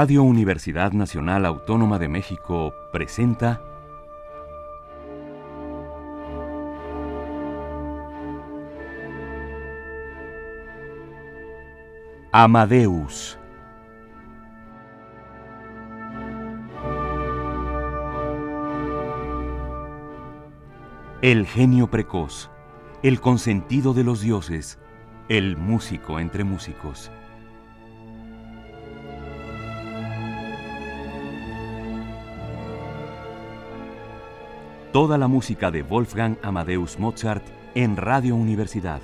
Radio Universidad Nacional Autónoma de México presenta Amadeus. El genio precoz, el consentido de los dioses, el músico entre músicos. Toda la música de Wolfgang Amadeus Mozart en Radio Universidad.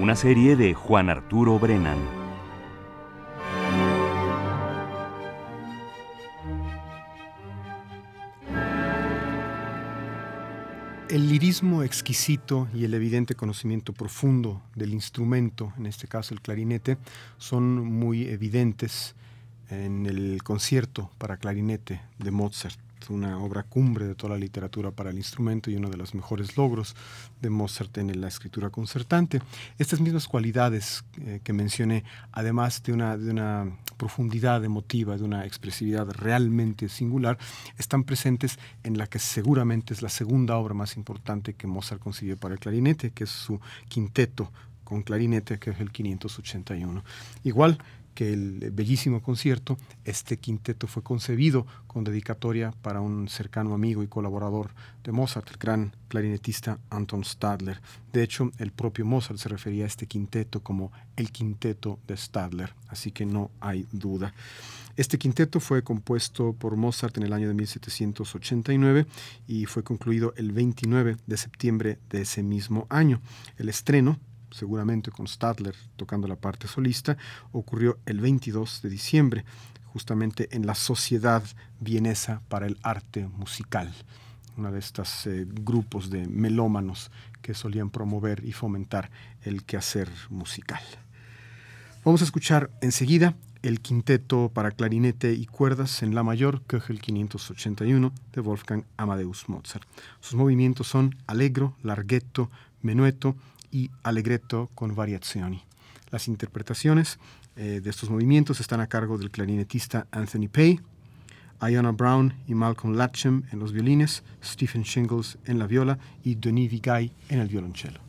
Una serie de Juan Arturo Brennan. El lirismo exquisito y el evidente conocimiento profundo del instrumento, en este caso el clarinete, son muy evidentes en el concierto para clarinete de Mozart, una obra cumbre de toda la literatura para el instrumento y uno de los mejores logros de Mozart en la escritura concertante. Estas mismas cualidades eh, que mencioné, además de una, de una profundidad emotiva, de una expresividad realmente singular, están presentes en la que seguramente es la segunda obra más importante que Mozart consiguió para el clarinete, que es su quinteto con clarinete, que es el 581. Igual que el bellísimo concierto, este quinteto fue concebido con dedicatoria para un cercano amigo y colaborador de Mozart, el gran clarinetista Anton Stadler. De hecho, el propio Mozart se refería a este quinteto como el quinteto de Stadler, así que no hay duda. Este quinteto fue compuesto por Mozart en el año de 1789 y fue concluido el 29 de septiembre de ese mismo año. El estreno seguramente con Stadler tocando la parte solista, ocurrió el 22 de diciembre, justamente en la Sociedad Vienesa para el Arte Musical, uno de estos eh, grupos de melómanos que solían promover y fomentar el quehacer musical. Vamos a escuchar enseguida el quinteto para clarinete y cuerdas en la mayor, Köchel 581 de Wolfgang Amadeus Mozart. Sus movimientos son allegro, larghetto, menueto, y allegretto con variazioni. Las interpretaciones eh, de estos movimientos están a cargo del clarinetista Anthony Pay, Iona Brown y Malcolm Latchem en los violines, Stephen Shingles en la viola y Denis Vigay en el violonchelo.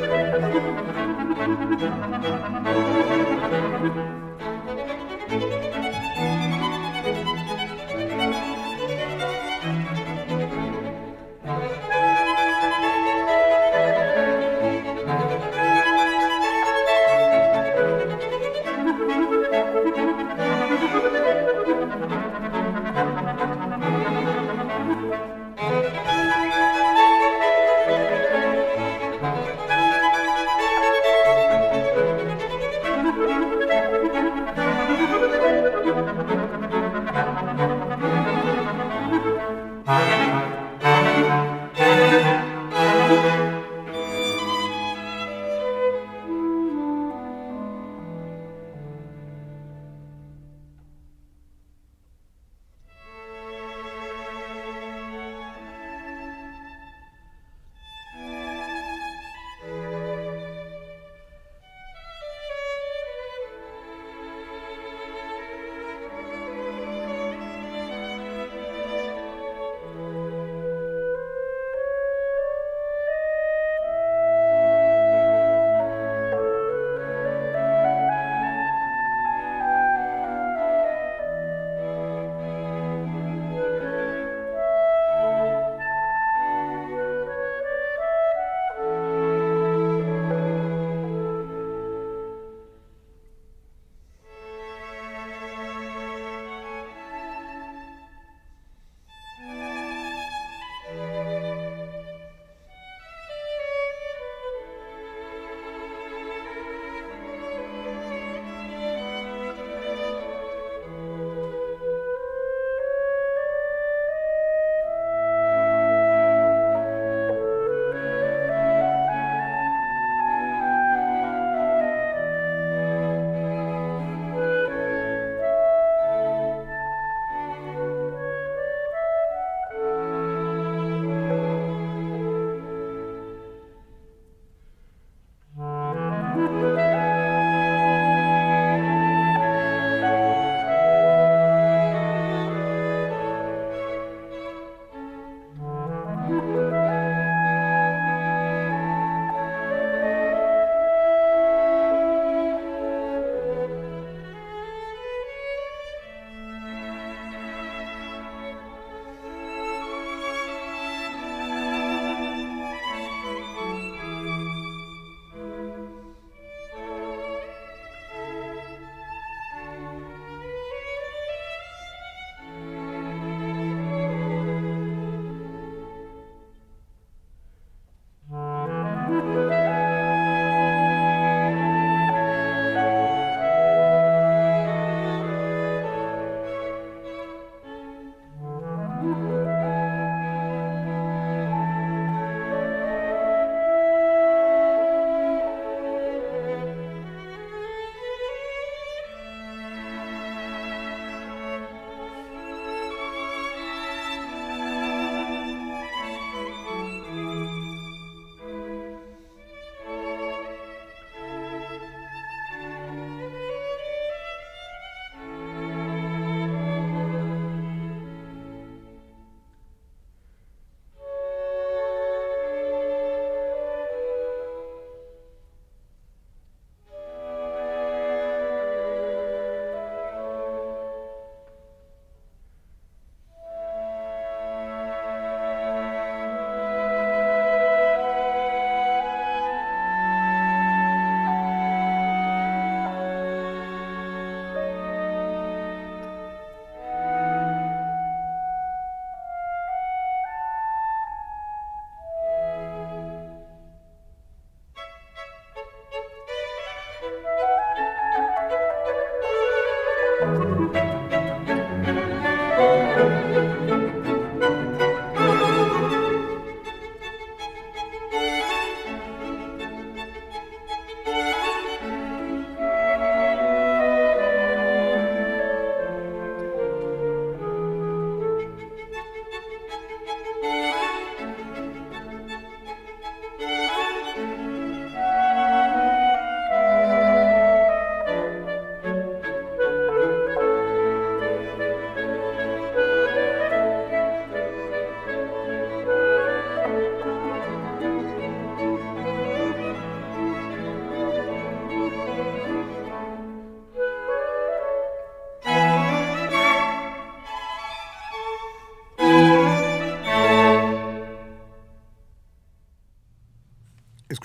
Thank you.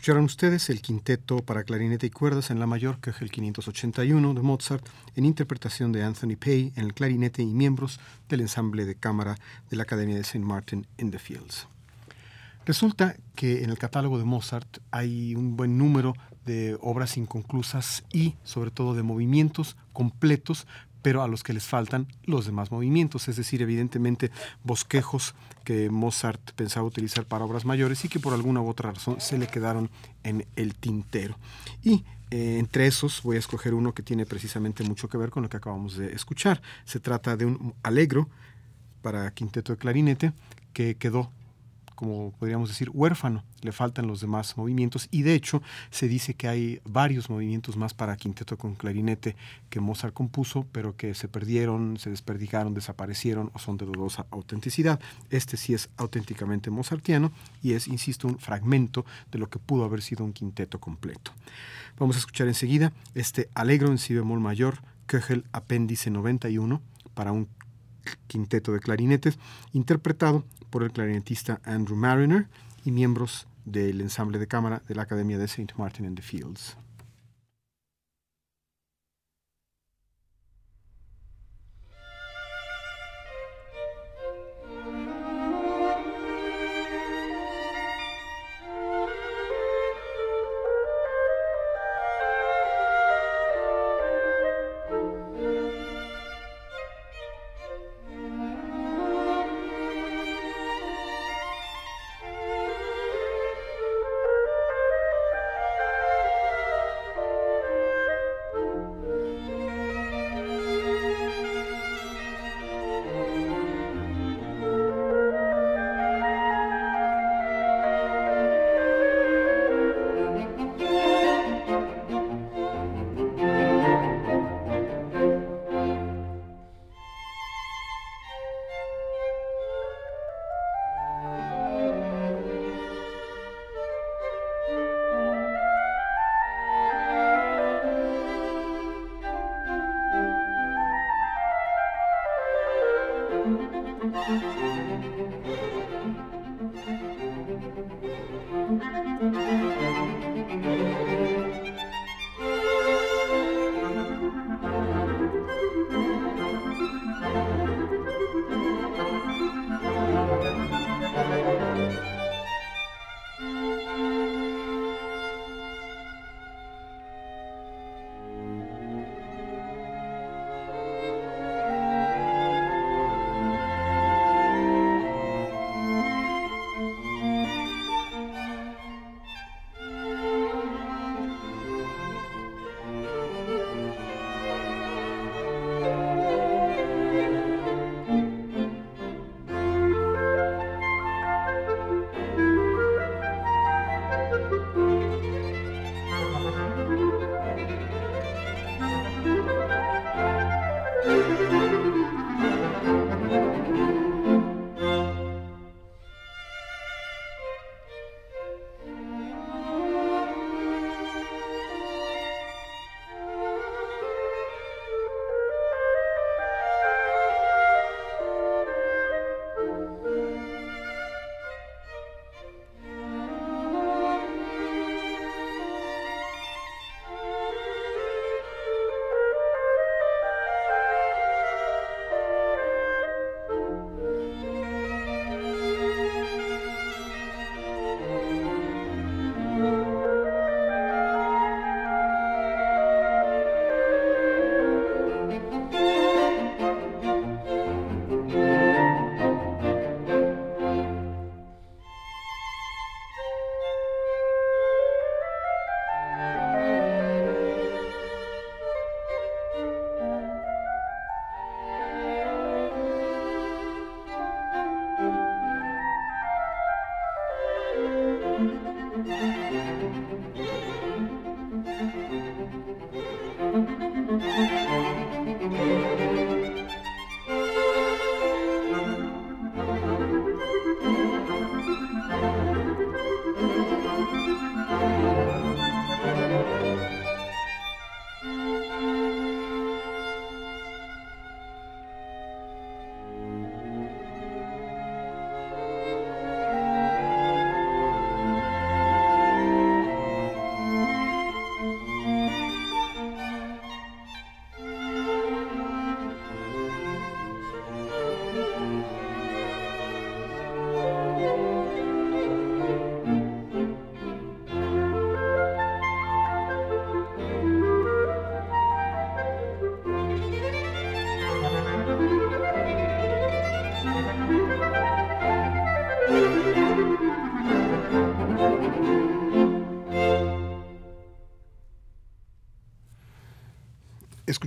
Escucharon ustedes el quinteto para clarinete y cuerdas en la mayor, que es el 581 de Mozart, en interpretación de Anthony Pay en el clarinete y miembros del ensamble de cámara de la Academia de St. Martin in the Fields. Resulta que en el catálogo de Mozart hay un buen número de obras inconclusas y sobre todo de movimientos completos pero a los que les faltan los demás movimientos, es decir, evidentemente bosquejos que Mozart pensaba utilizar para obras mayores y que por alguna u otra razón se le quedaron en el tintero. Y eh, entre esos voy a escoger uno que tiene precisamente mucho que ver con lo que acabamos de escuchar. Se trata de un alegro para quinteto de clarinete que quedó como podríamos decir, huérfano, le faltan los demás movimientos y de hecho se dice que hay varios movimientos más para quinteto con clarinete que Mozart compuso, pero que se perdieron, se desperdigaron, desaparecieron o son de dudosa autenticidad. Este sí es auténticamente mozartiano y es, insisto, un fragmento de lo que pudo haber sido un quinteto completo. Vamos a escuchar enseguida este Alegro en si bemol mayor, Köchel apéndice 91 para un quinteto de clarinetes, interpretado por el clarinetista Andrew Mariner y miembros del ensamble de cámara de la Academia de St. Martin in the Fields.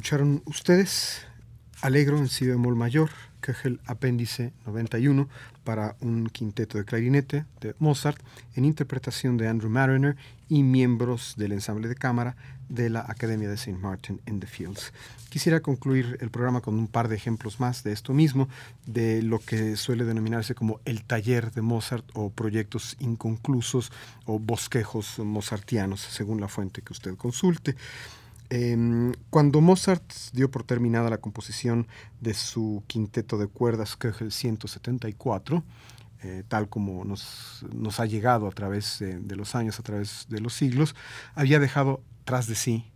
Escucharon ustedes Alegro en si bemol mayor, Köchel apéndice 91 para un quinteto de clarinete de Mozart en interpretación de Andrew Mariner y miembros del ensamble de cámara de la Academia de St. Martin in the Fields. Quisiera concluir el programa con un par de ejemplos más de esto mismo, de lo que suele denominarse como el taller de Mozart o proyectos inconclusos o bosquejos mozartianos, según la fuente que usted consulte. Em, cuando Mozart dio por terminada la composición de su quinteto de cuerdas Köchel 174, eh, tal como nos, nos, ha llegado a través de los años, a través de los siglos, había dejado tras de sí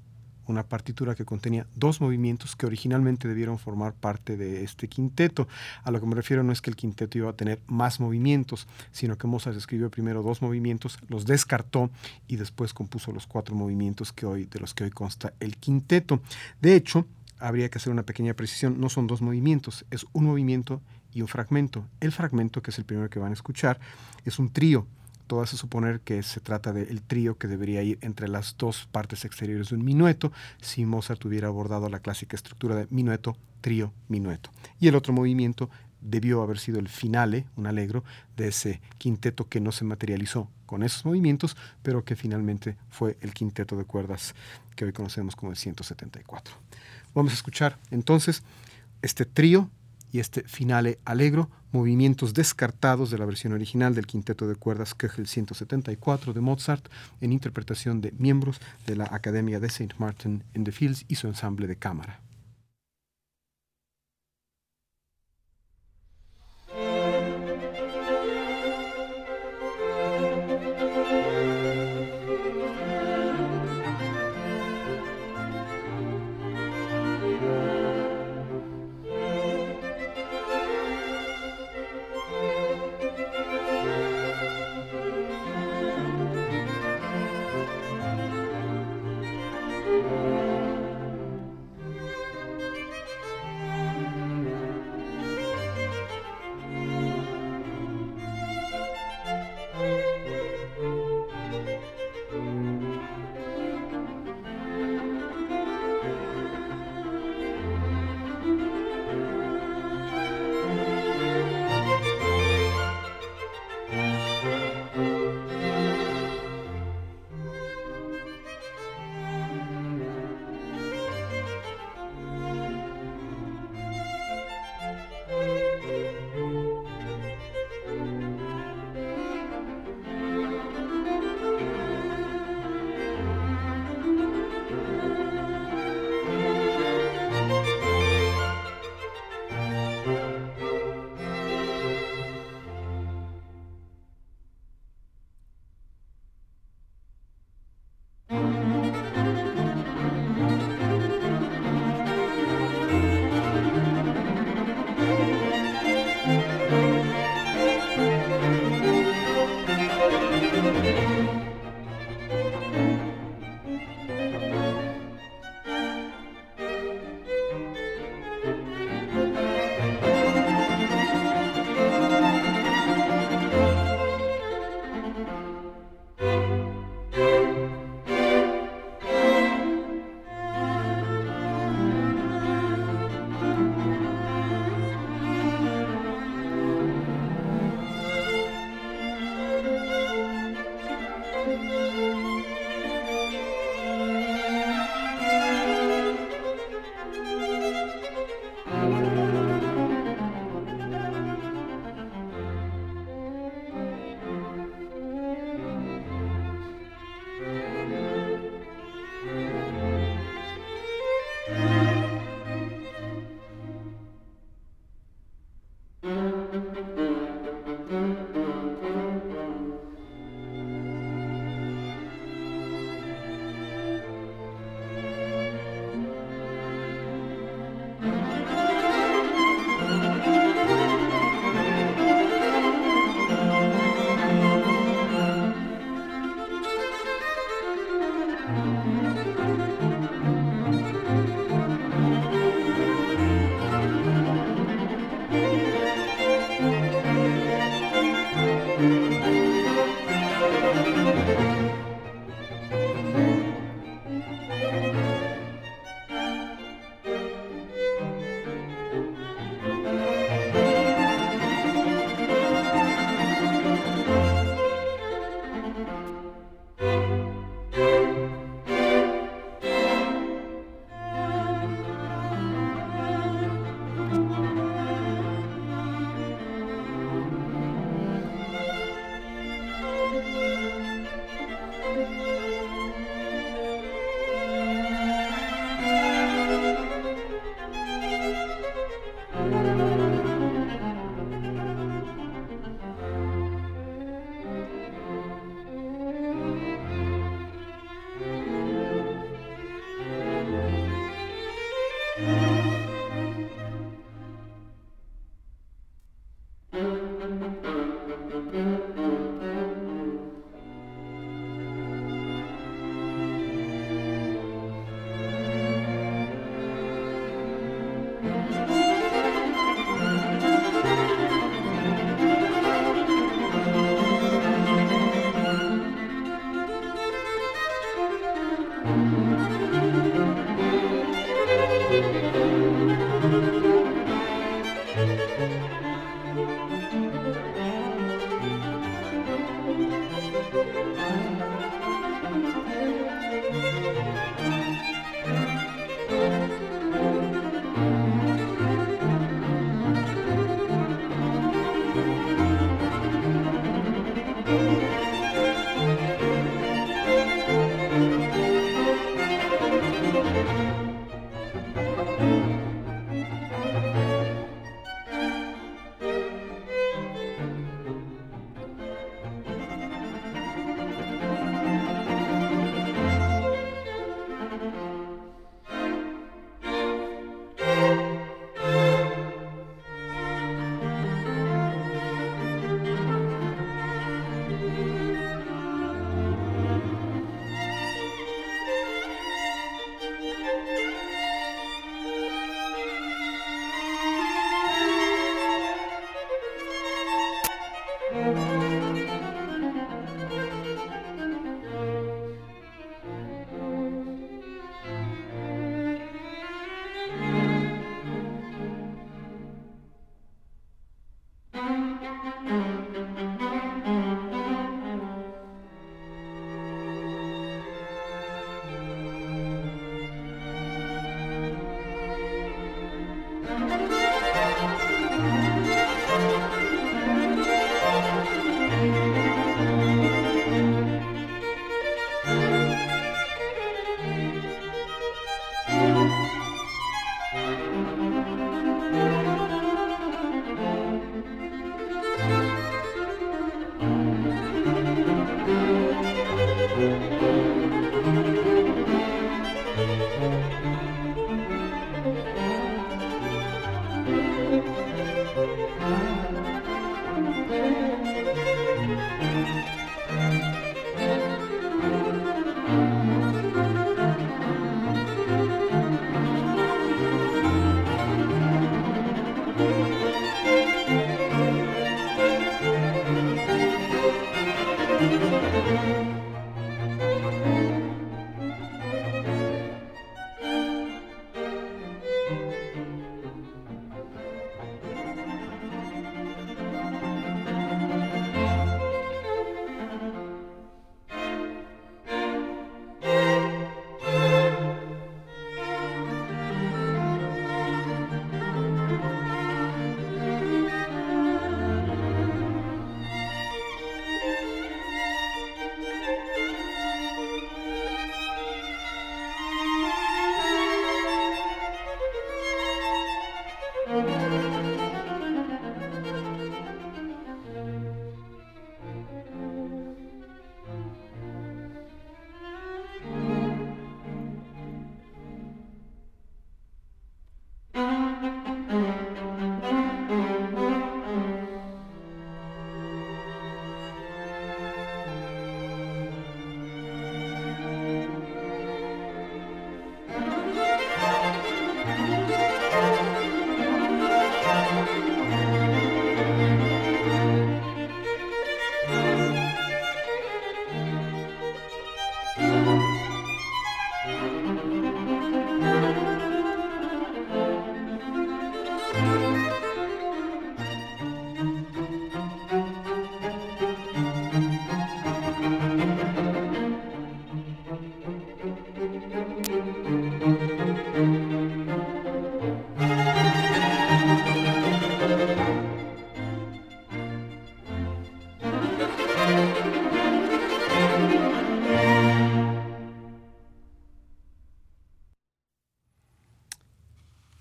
una partitura que contenía dos movimientos que originalmente debieron formar parte de este quinteto. A lo que me refiero no es que el quinteto iba a tener más movimientos, sino que Mozart escribió primero dos movimientos, los descartó y después compuso los cuatro movimientos que hoy, de los que hoy consta el quinteto. De hecho, habría que hacer una pequeña precisión, no son dos movimientos, es un movimiento y un fragmento. El fragmento, que es el primero que van a escuchar, es un trío todo hace suponer que se trata del trío que debería ir entre las dos partes exteriores de un minueto si Mozart hubiera abordado la clásica estructura de minueto, trío, minueto. Y el otro movimiento debió haber sido el finale, un alegro, de ese quinteto que no se materializó con esos movimientos, pero que finalmente fue el quinteto de cuerdas que hoy conocemos como el 174. Vamos a escuchar entonces este trío y este finale alegro, movimientos descartados de la versión original del quinteto de cuerdas Köchel 174 de Mozart en interpretación de miembros de la Academia de St. Martin in the Fields y su ensamble de cámara.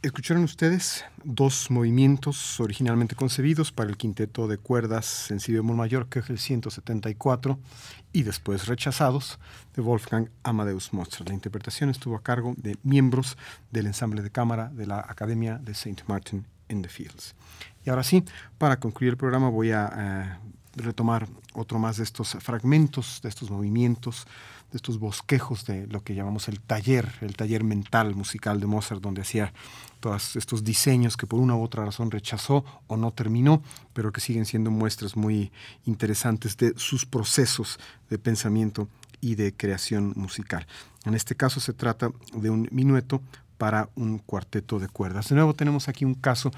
Escucharon ustedes dos movimientos originalmente concebidos para el quinteto de cuerdas en si bemol mayor, que es el 174, y después rechazados de Wolfgang Amadeus Mozart. La interpretación estuvo a cargo de miembros del ensamble de cámara de la Academia de St. Martin in the Fields. Y ahora sí, para concluir el programa voy a eh, retomar otro más de estos fragmentos, de estos movimientos de estos bosquejos de lo que llamamos el taller, el taller mental musical de Mozart, donde hacía todos estos diseños que por una u otra razón rechazó o no terminó, pero que siguen siendo muestras muy interesantes de sus procesos de pensamiento y de creación musical. En este caso se trata de un minueto para un cuarteto de cuerdas. De nuevo tenemos aquí un caso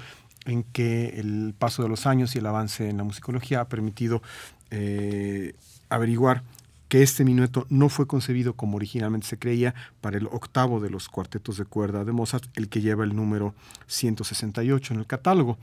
en que el paso de los años y el avance en la musicología ha permitido eh, averiguar que este minueto no fue concebido como originalmente se creía para el octavo de los cuartetos de cuerda de Mozart, el que lleva el número 168 en el catálogo,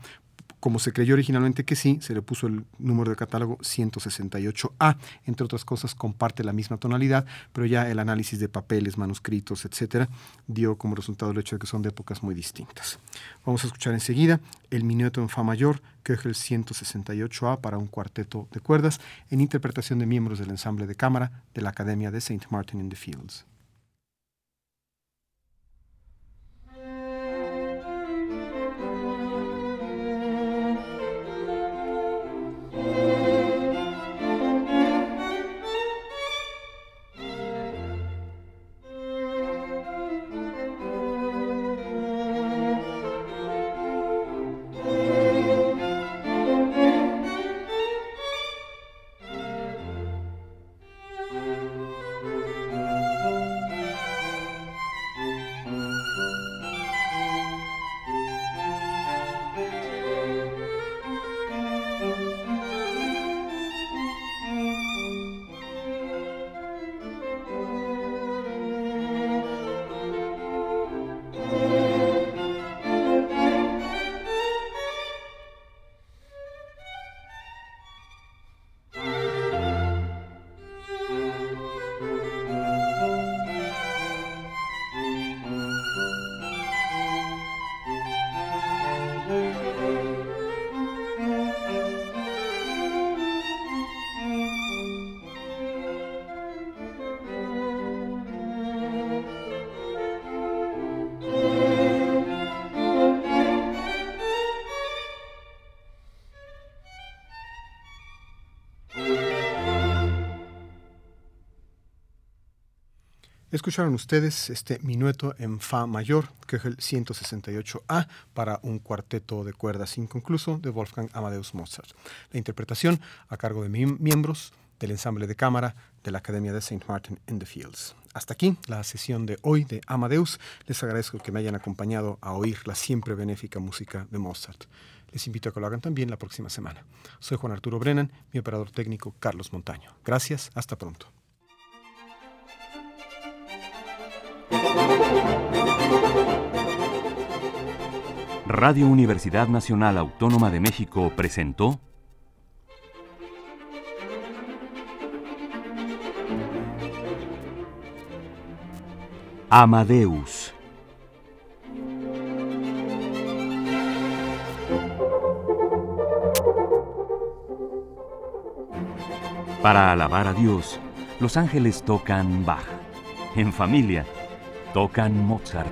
como se creyó originalmente que sí, se le puso el número de catálogo 168A. Entre otras cosas, comparte la misma tonalidad, pero ya el análisis de papeles, manuscritos, etcétera, dio como resultado el hecho de que son de épocas muy distintas. Vamos a escuchar enseguida el minueto en Fa mayor, que es el 168A para un cuarteto de cuerdas, en interpretación de miembros del ensamble de cámara de la Academia de St. Martin in the Fields. Escucharon ustedes este minueto en Fa mayor, que es el 168A, para un cuarteto de cuerdas inconcluso de Wolfgang Amadeus Mozart. La interpretación a cargo de miembros del ensamble de cámara de la Academia de St. Martin in the Fields. Hasta aquí la sesión de hoy de Amadeus. Les agradezco que me hayan acompañado a oír la siempre benéfica música de Mozart. Les invito a que lo hagan también la próxima semana. Soy Juan Arturo Brennan, mi operador técnico Carlos Montaño. Gracias, hasta pronto. Radio Universidad Nacional Autónoma de México presentó Amadeus. Para alabar a Dios, los ángeles tocan Bach. En familia, tocan Mozart.